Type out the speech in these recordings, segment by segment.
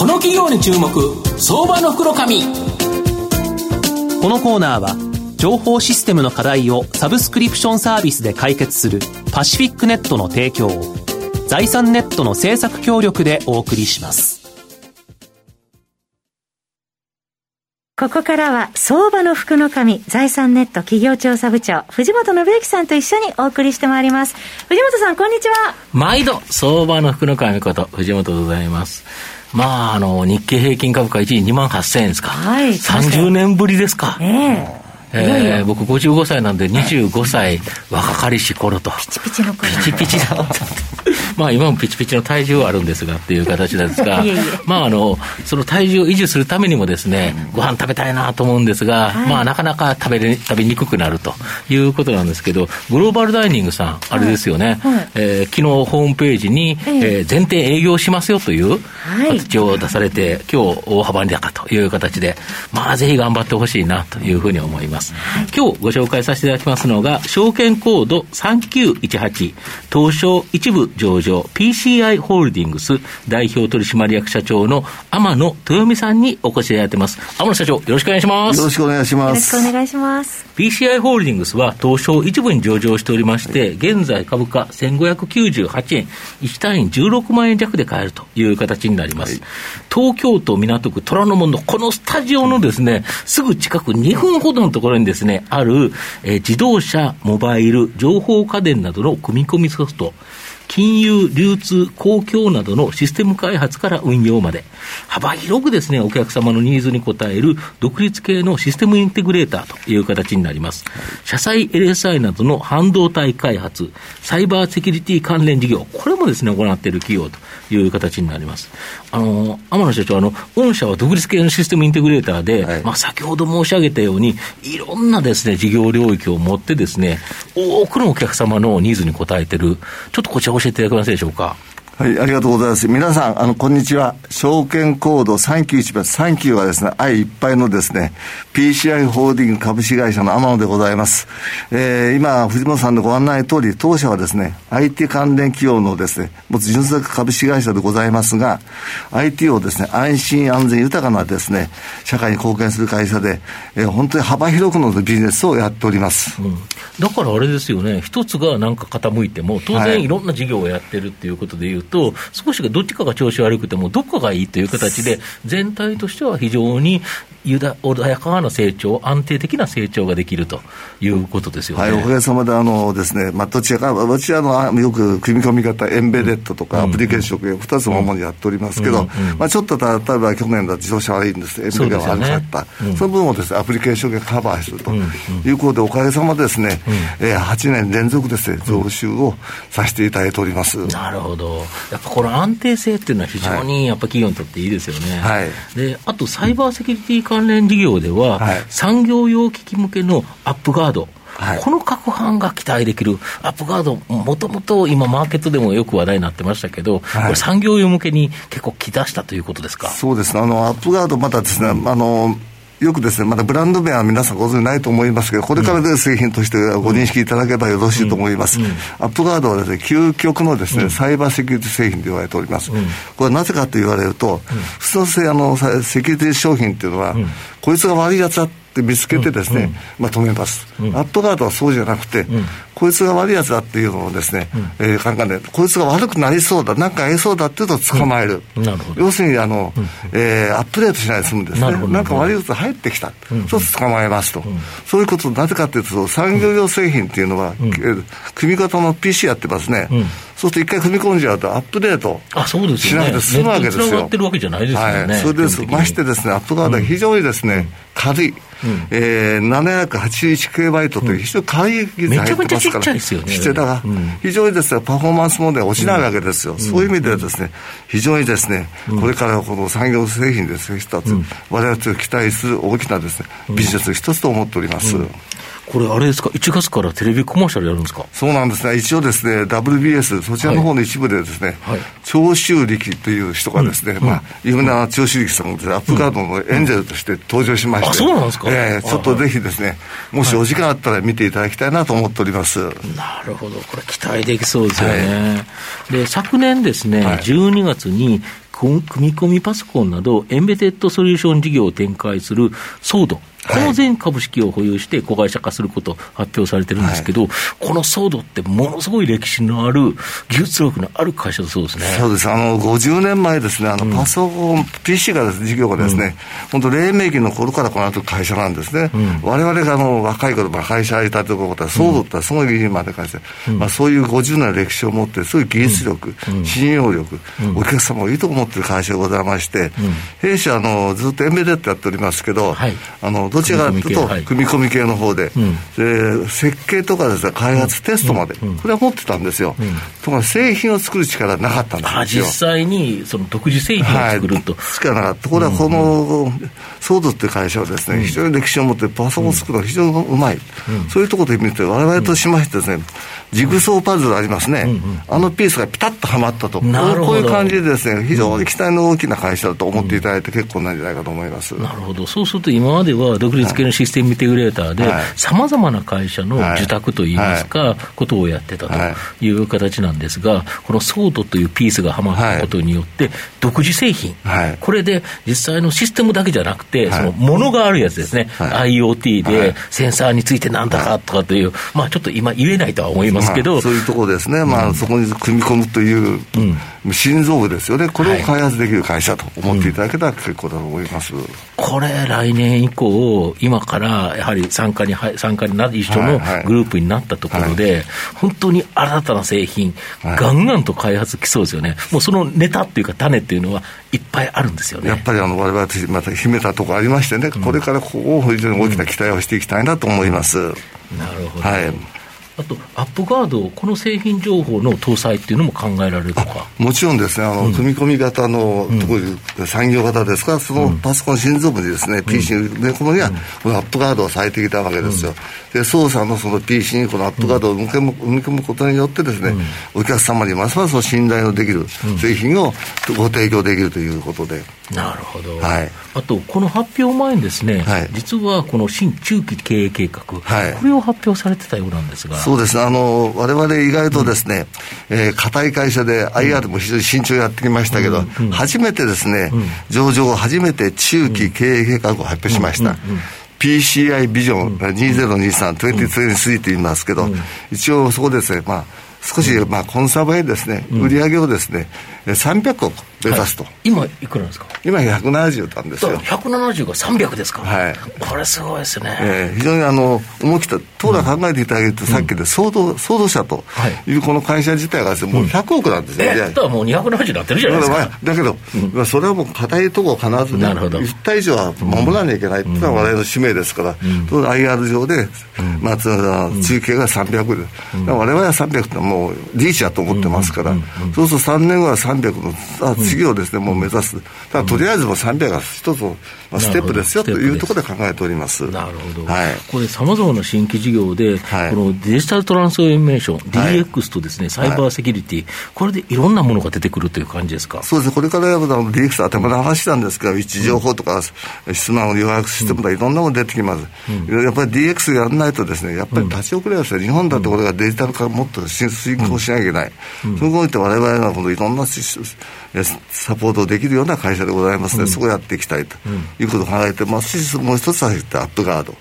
この企業に注目相場の袋紙。このコーナーは情報システムの課題をサブスクリプションサービスで解決するパシフィックネットの提供を財産ネットの制作協力でお送りします。ここからは相場の福の神財産ネット企業調査部長藤本信之さんと一緒にお送りしてまいります。藤本さんこんにちは。毎度相場の福の神こと藤本でございますまあ、あの、日経平均株価一時2万8000円ですか。はい。30年ぶりですか。えええー、僕55歳なんで25歳若かりし頃と。ピチピチの頃。ピチピチだ。まあ今もピチピチの体重はあるんですがっていう形なんですが、まああの、その体重を維持するためにもですね、ご飯食べたいなと思うんですが、はい、まあなかなか食べれ、食べにくくなるということなんですけど、グローバルダイニングさん、あれですよね、はい。はい、えー、昨日ホームページに、えー、全店営業しますよという形を出されて、今日大幅に高という形で、まあぜひ頑張ってほしいなというふうに思います。今日ご紹介させていただきますのが、証券コード3918、東証一部上場 PCI ホールディングス代表取締役社長の天野豊美さんにお越しいただいてます。天野社長、よろしくお願いします。よろしくお願いします。よろしくお願いします。PCI ホールディングスは東証一部に上場しておりまして、現在株価1598円、1単位16万円弱で買えるという形になります。はい、東京都港区虎ノ門のこのスタジオのですね、すぐ近く2分ほどのところにですね、ある、えー、自動車、モバイル、情報家電などの組み込みソフト、金融、流通、公共などのシステム開発から運用まで、幅広くですね、お客様のニーズに応える独立系のシステムインテグレーターという形になります。車載 LSI などの半導体開発、サイバーセキュリティ関連事業、これもですね、行っている企業という形になります。あの、天野社長、あの、御社は独立系のシステムインテグレーターで、はい、まあ、先ほど申し上げたように、いろんなですね、事業領域を持ってですね、多くのお客様のニーズに応えている、ちょっとこちら教教えていただけますでしょうか？はい、ありがとうございます。皆さん、あの、こんにちは。証券コード391番、39はですね、愛いっぱいのですね、PCI ホールディング株式会社の天野でございます。えー、今、藤本さんのご案内通り、当社はですね、IT 関連企業のですね、持つ純粋株式会社でございますが、IT をですね、安心安全豊かなですね、社会に貢献する会社で、えー、本当に幅広くのビジネスをやっております。うん、だからあれですよね、一つがなんか傾いても、当然いろんな事業をやってるっていうことでいうと、と、少しがどっちかが調子悪くても、どっかがいいという形で、全体としては非常に穏やかな成長、安定的な成長ができるということですよね。はい、おかげさまであのですね、まあ、どちらか、私はあのよく組み込み方、エンベレットとかアプリケーション、2つの主にやっておりますけど、まあ、ちょっと例えば去年だと自動車悪いんです、エンベレが悪かった、そ,、ねその分をです、ね、アプリケーションがカバーするということで、おかげさまでですね、うん、えー、8年連続ですね、増収をさせていただいております。なるほど。やっぱこの安定性っていうのは非常にやっぱ企業にとっていいですよね。はい、であとサイバーセキュリティ関連事業では、はい、産業用機器向けのアップガード、はい、この各班が期待できるアップガード、もともと今、マーケットでもよく話題になってましたけど、はい、これ、産業用向けに結構来だしたということですか？そうですね、あのアップガード、またですね、うん、あのよくですね、まだブランド名は皆さんご存じないと思いますけど、これから出る製品としてご認識いただければよろしいと思います。アップガードはですね、究極のですね、サイバーセキュリティ製品と言われております。これなぜかと言われると、普通のせあのセキュリティ商品っていうのは、こいつが悪いやつだって見つけてですね、うんうん、まあ、止めます、うん、アップガードはそうじゃなくて、うん、こいつが悪いやつだっていうのをですね、うん、えー、考えて、こいつが悪くなりそうだ、なんか合いそうだっていうと捕まえる。要するに、あの、うん、えー、アップデートしないで済むんですね。なんか悪いやつ入ってきた。そうすると捕まえますと。そういうこと、なぜかというと、産業用製品っていうのは、えー、組み方の PC やってますね。そうすると一回踏み込んじゃうと、アップデートしなくて済むわけですよ。がってるわけじゃないですよね。はい、それです。ましてですね、アップガードは非常にですね、軽い。うん、えー、781キロバイトという非常に軽い技術入ってます。から、ちっちゃいですよね。だから、非常にですね、パフォーマンス問題は落ちないわけですよ。そういう意味ではですね、非常にですね、これからこの産業製品ですね、一つ、我々が期待する大きなですね、ビジネス一つと思っております。これ、あれですか、1月からテレビコマーシャルやるんですか？そうなんですね、一応ですね、WBS、そちらの方の一部でですね、はい、長州力という人がですね、うん、まあ、有名な長州力さんが、アップガードのエンジェルとして登場しまして、うん、そうなんですか、えー、ちょっとぜひですね、もしお時間あったら見ていただきたいなと思っております。なるほど、これ期待できそうですよね。はい、で、昨年ですね、はい、12月に、組み込みパソコンなど、エンベテッドソリューション事業を展開するソード。この全株式を保有して子会社化すること発表されてるんですけど、はい、このソードってものすごい歴史のある、技術力のある会社だそうですね。そうです。あの、50年前ですね、あの、パソコン、うん、PC がですね、事業がですね、本、当、黎明期の頃からこの後会社なんですね。うん、我々があの、若い頃、まあ、会社やりたてことは、ソードってすごい今で会社、うん、まあ、そういう50年の歴史を持って、そういう技術力、信用力、お客様をいいと思ってる会社でございまして、弊社、あの、ずっとエンベデッドやっておりますけど、はい、あの、どちらかというと、組み込み系の方で、で設計とかですね、開発、テストまで、これは持ってたんですよ。ところが製品を作る力なかったんですよ。実際にその独自製品を作ると。はい、力なかった。ところがこの、ソードっていう会社はですね、非常に歴史を持ってパソコンを作るのが非常にうまい。そういうところで見て、我々としましてですね、ジグソーパズルありますね、うんうん、あのピースがピタッとはまったと、こういう感じでですね、非常に期待の大きな会社だと思っていただいて結構なんじゃないかと思います、なるほど、そうすると今までは独立系のシステムインテグレーターで、さまざまな会社の受託といいますか、はい、ことをやってたとい。う形なんですが、このソードというピースがはまったことによって、独自製品、これで実際のシステムだけじゃなくて、そのものがあるやつですね、IoT でセンサーについてなんだかとかという、まあちょっと今言えないとは思いますけど、まあ、そういうところですね、まあ、そこに組み込むという、心臓部ですよね、これを開発できる会社と思っていただけたら結構だと思います、はい。うん、これ、来年以降、今からやはり参加に参加にな一緒のグループになったところで、はい。はい、本当に新たな製品、がんがんと開発きそうですよね、もうそのネタっていうか、種っていうのはいっぱいあるんですよね。やっぱりあのわれまた秘めたところありましてね、これからここを非常に大きな期待をしていきたいなと思います。なるほど、はいあと、アップガード、この製品情報の搭載っていうのも考えられるとか？もちろんですね、あの、うん、組み込み型の、うん、産業型ですか？ら、そのパソコン心臓部にですね、うん、PC に埋め込むには、このアップガードをされてきたわけですよ。で、操作のその PC にこのアップガードを埋め込む埋め込むことによってですね、お客様にますます信頼のできる製品をご提供できるということで。なるほど、はい、あと、この発表前にですね、はい、実はこの新中期経営計画、はい、これを発表されてたようなんですが。そうです。ね、あのわれわれ意外とですね、うん、えー、硬い会社で IR も非常に慎重やってきましたけど、うんうん、初めてですね、上場後初めて中期経営計画を発表しました。PCI ビジョン2023、2023と言いますけど、一応そこですね、まあ、少し、まあ、コンサバへですね、売り上げをですね、300億目指すと、はい、今いくらですか今170なんですよ。170が300ですか。はい。これすごいですね、えー、非常にあの思い切った当然考えていただけると、うん、さっきでソードソード社とい。うこの会社自体がねもう100億なんですよ、うん、えだもう270になってるじゃないですか。だけど、まあ、それはもう硬いところ必ずねなるほど。1体以上は守らなきゃいけないっていうのは我々の使命ですから、うん、IR 上で、まあ、中継が300で、うん、我々は300ってもうリーチだと思ってますから、そうすると3年後は300のあ次をですね、もう目指す。ただとりあえずもう300が一つの、まあ、ステップですよというところで考えております。なるほど、はい、これさまざまな新規事業で、はい、このデジタルトランスフォーメーション、DX とですねサイバーセキュリティ、これでいろんなものが出てくるという感じですか？そうです。ねこれから DX 頭の話なんですが位置情報とか、質問予約システムとかいろんなもの出てきます、やっぱり DX やらないとですねやっぱり立ち遅れですよ、日本だってこれがデジタル化もっと進行しなきゃいけない、そこにおいて我々はこのいろんなサポートできるような会社でございますので、そこをやっていきたいということを考えてますし、もう一つは言ったアップガード。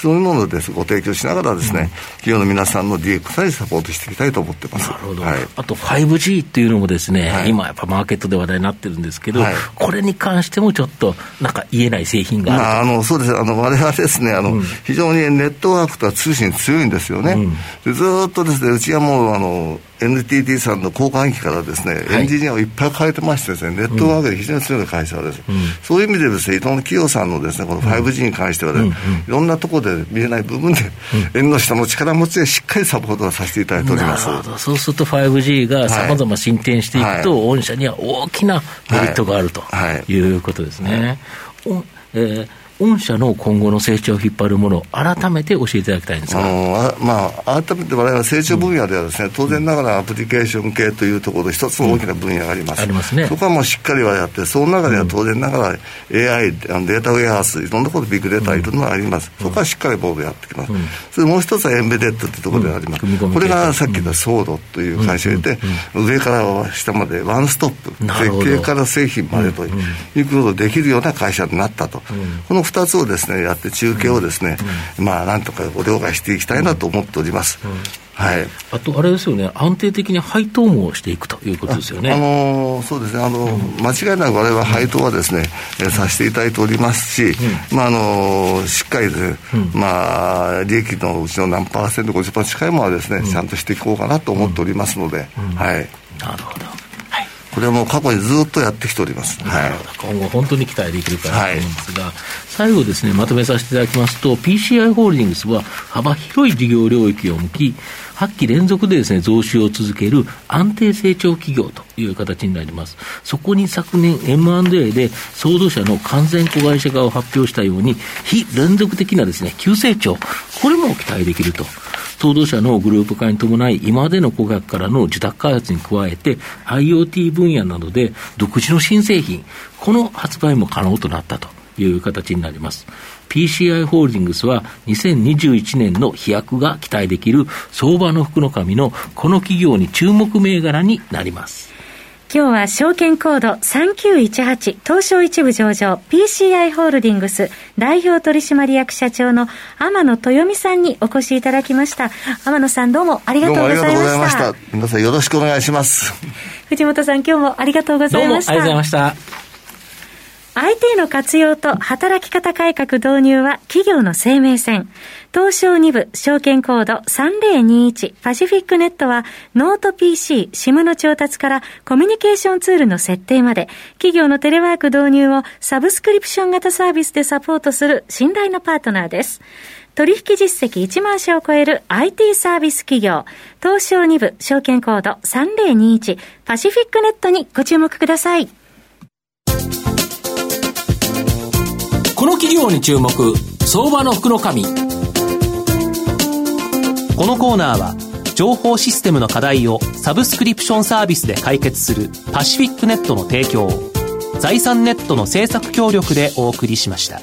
そういうものです。ご提供しながらですね、うん、企業の皆さんの DX にサポートしていきたいと思ってます。なるほど。はい、あと 5G っていうのもですね、はい、今やっぱマーケットで話題になってるんですけど、はい、これに関してもちょっとなんか言えない製品がある、まあ、あのそうです。あの我々ですね、あの、うん、非常にネットワークと通信強いんですよね。うん、でずっとですね、うちはもうあの NTT さんの交換機からですね、はい、エンジニアをいっぱい変えてましてですね、ネットワークで非常に強い会社です、うん、そういう意味でですね、いろんな企業さんのですね、この 5G に関してはね、うん、いろんなところで見えない部分で、縁の下の力持ちでしっかりサポートをさせていただいております。そうすると 5G がさまざま進展していくと、御社には大きなメリットがあるとい。うことですね。はい、えー御社の今後の成長を引っ張るものを改めて教えていただきたいんですまあ、改めて我々成長分野ではですね、当然ながらアプリケーション系というところで一つの大きな分野があります。ありますね。そこはもうしっかりはやって、その中では当然ながら AI、データウェアハウス、いろんなことビッグデータいろんなのがあります。そこはしっかりボードやってきます。それもう一つはエンベデッドというところであります。これがさっき言ったソードという会社で、上から下までワンストップ、設計から製品までということができるような会社になったと。この2つをですね、やって中継をですね、まあなんとかご了解していきたいなと思っております。はい、あと、あれですよね、安定的に配当もしていくということですよね。あ、のー、そうですね、あのー、間違いなく我々は配当はですね、うん、させていただいておりますし、うん、まああのー、しっかりで、ね、うん、まあ、利益のうちの何パーセント、50%近いものはですね、ちゃんとしていこうかなと思っておりますので、はい。なるほど。これはもう過去にずっとやってきております、はい、今後、本当に期待できるかなと思うんですが、はい、最後ですね、まとめさせていただきますと、PCI ホールディングスは幅広い事業領域を向き、8期連続でですね、増収を続ける安定成長企業という形になります。そこに昨年 M&A で、創造者の完全子会社化を発表したように、非連続的なですね、急成長、これも期待できると。労働者のグループ化に伴い、今までの顧客からの受託開発に加えて、IoT 分野などで独自の新製品、この発売も可能となったという形になります。PCI ホールディングスは2021年の飛躍が期待できる相場の福の神のこの企業に注目銘柄になります。今日は証券コード3918東証一部上場 PCI ホールディングス代表取締役社長の天野豊美さんにお越しいただきました。天野さんどうもありがとうございました。どうもありがとうございました。皆さんよろしくお願いします。藤本さん今日もありがとうございました。どうもありがとうございました。IT の活用と働き方改革導入は企業の生命線。東証2部証券コード3021パシフィックネットはノート PC、SIM の調達からコミュニケーションツールの設定まで企業のテレワーク導入をサブスクリプション型サービスでサポートする信頼のパートナーです。取引実績1万社を超える IT サービス企業、東証2部証券コード3021パシフィックネットにご注目ください。企業に注目相場の福の神このコーナーは情報システムの課題をサブスクリプションサービスで解決するパシフィックネットの提供財産ネットの政策協力でお送りしました。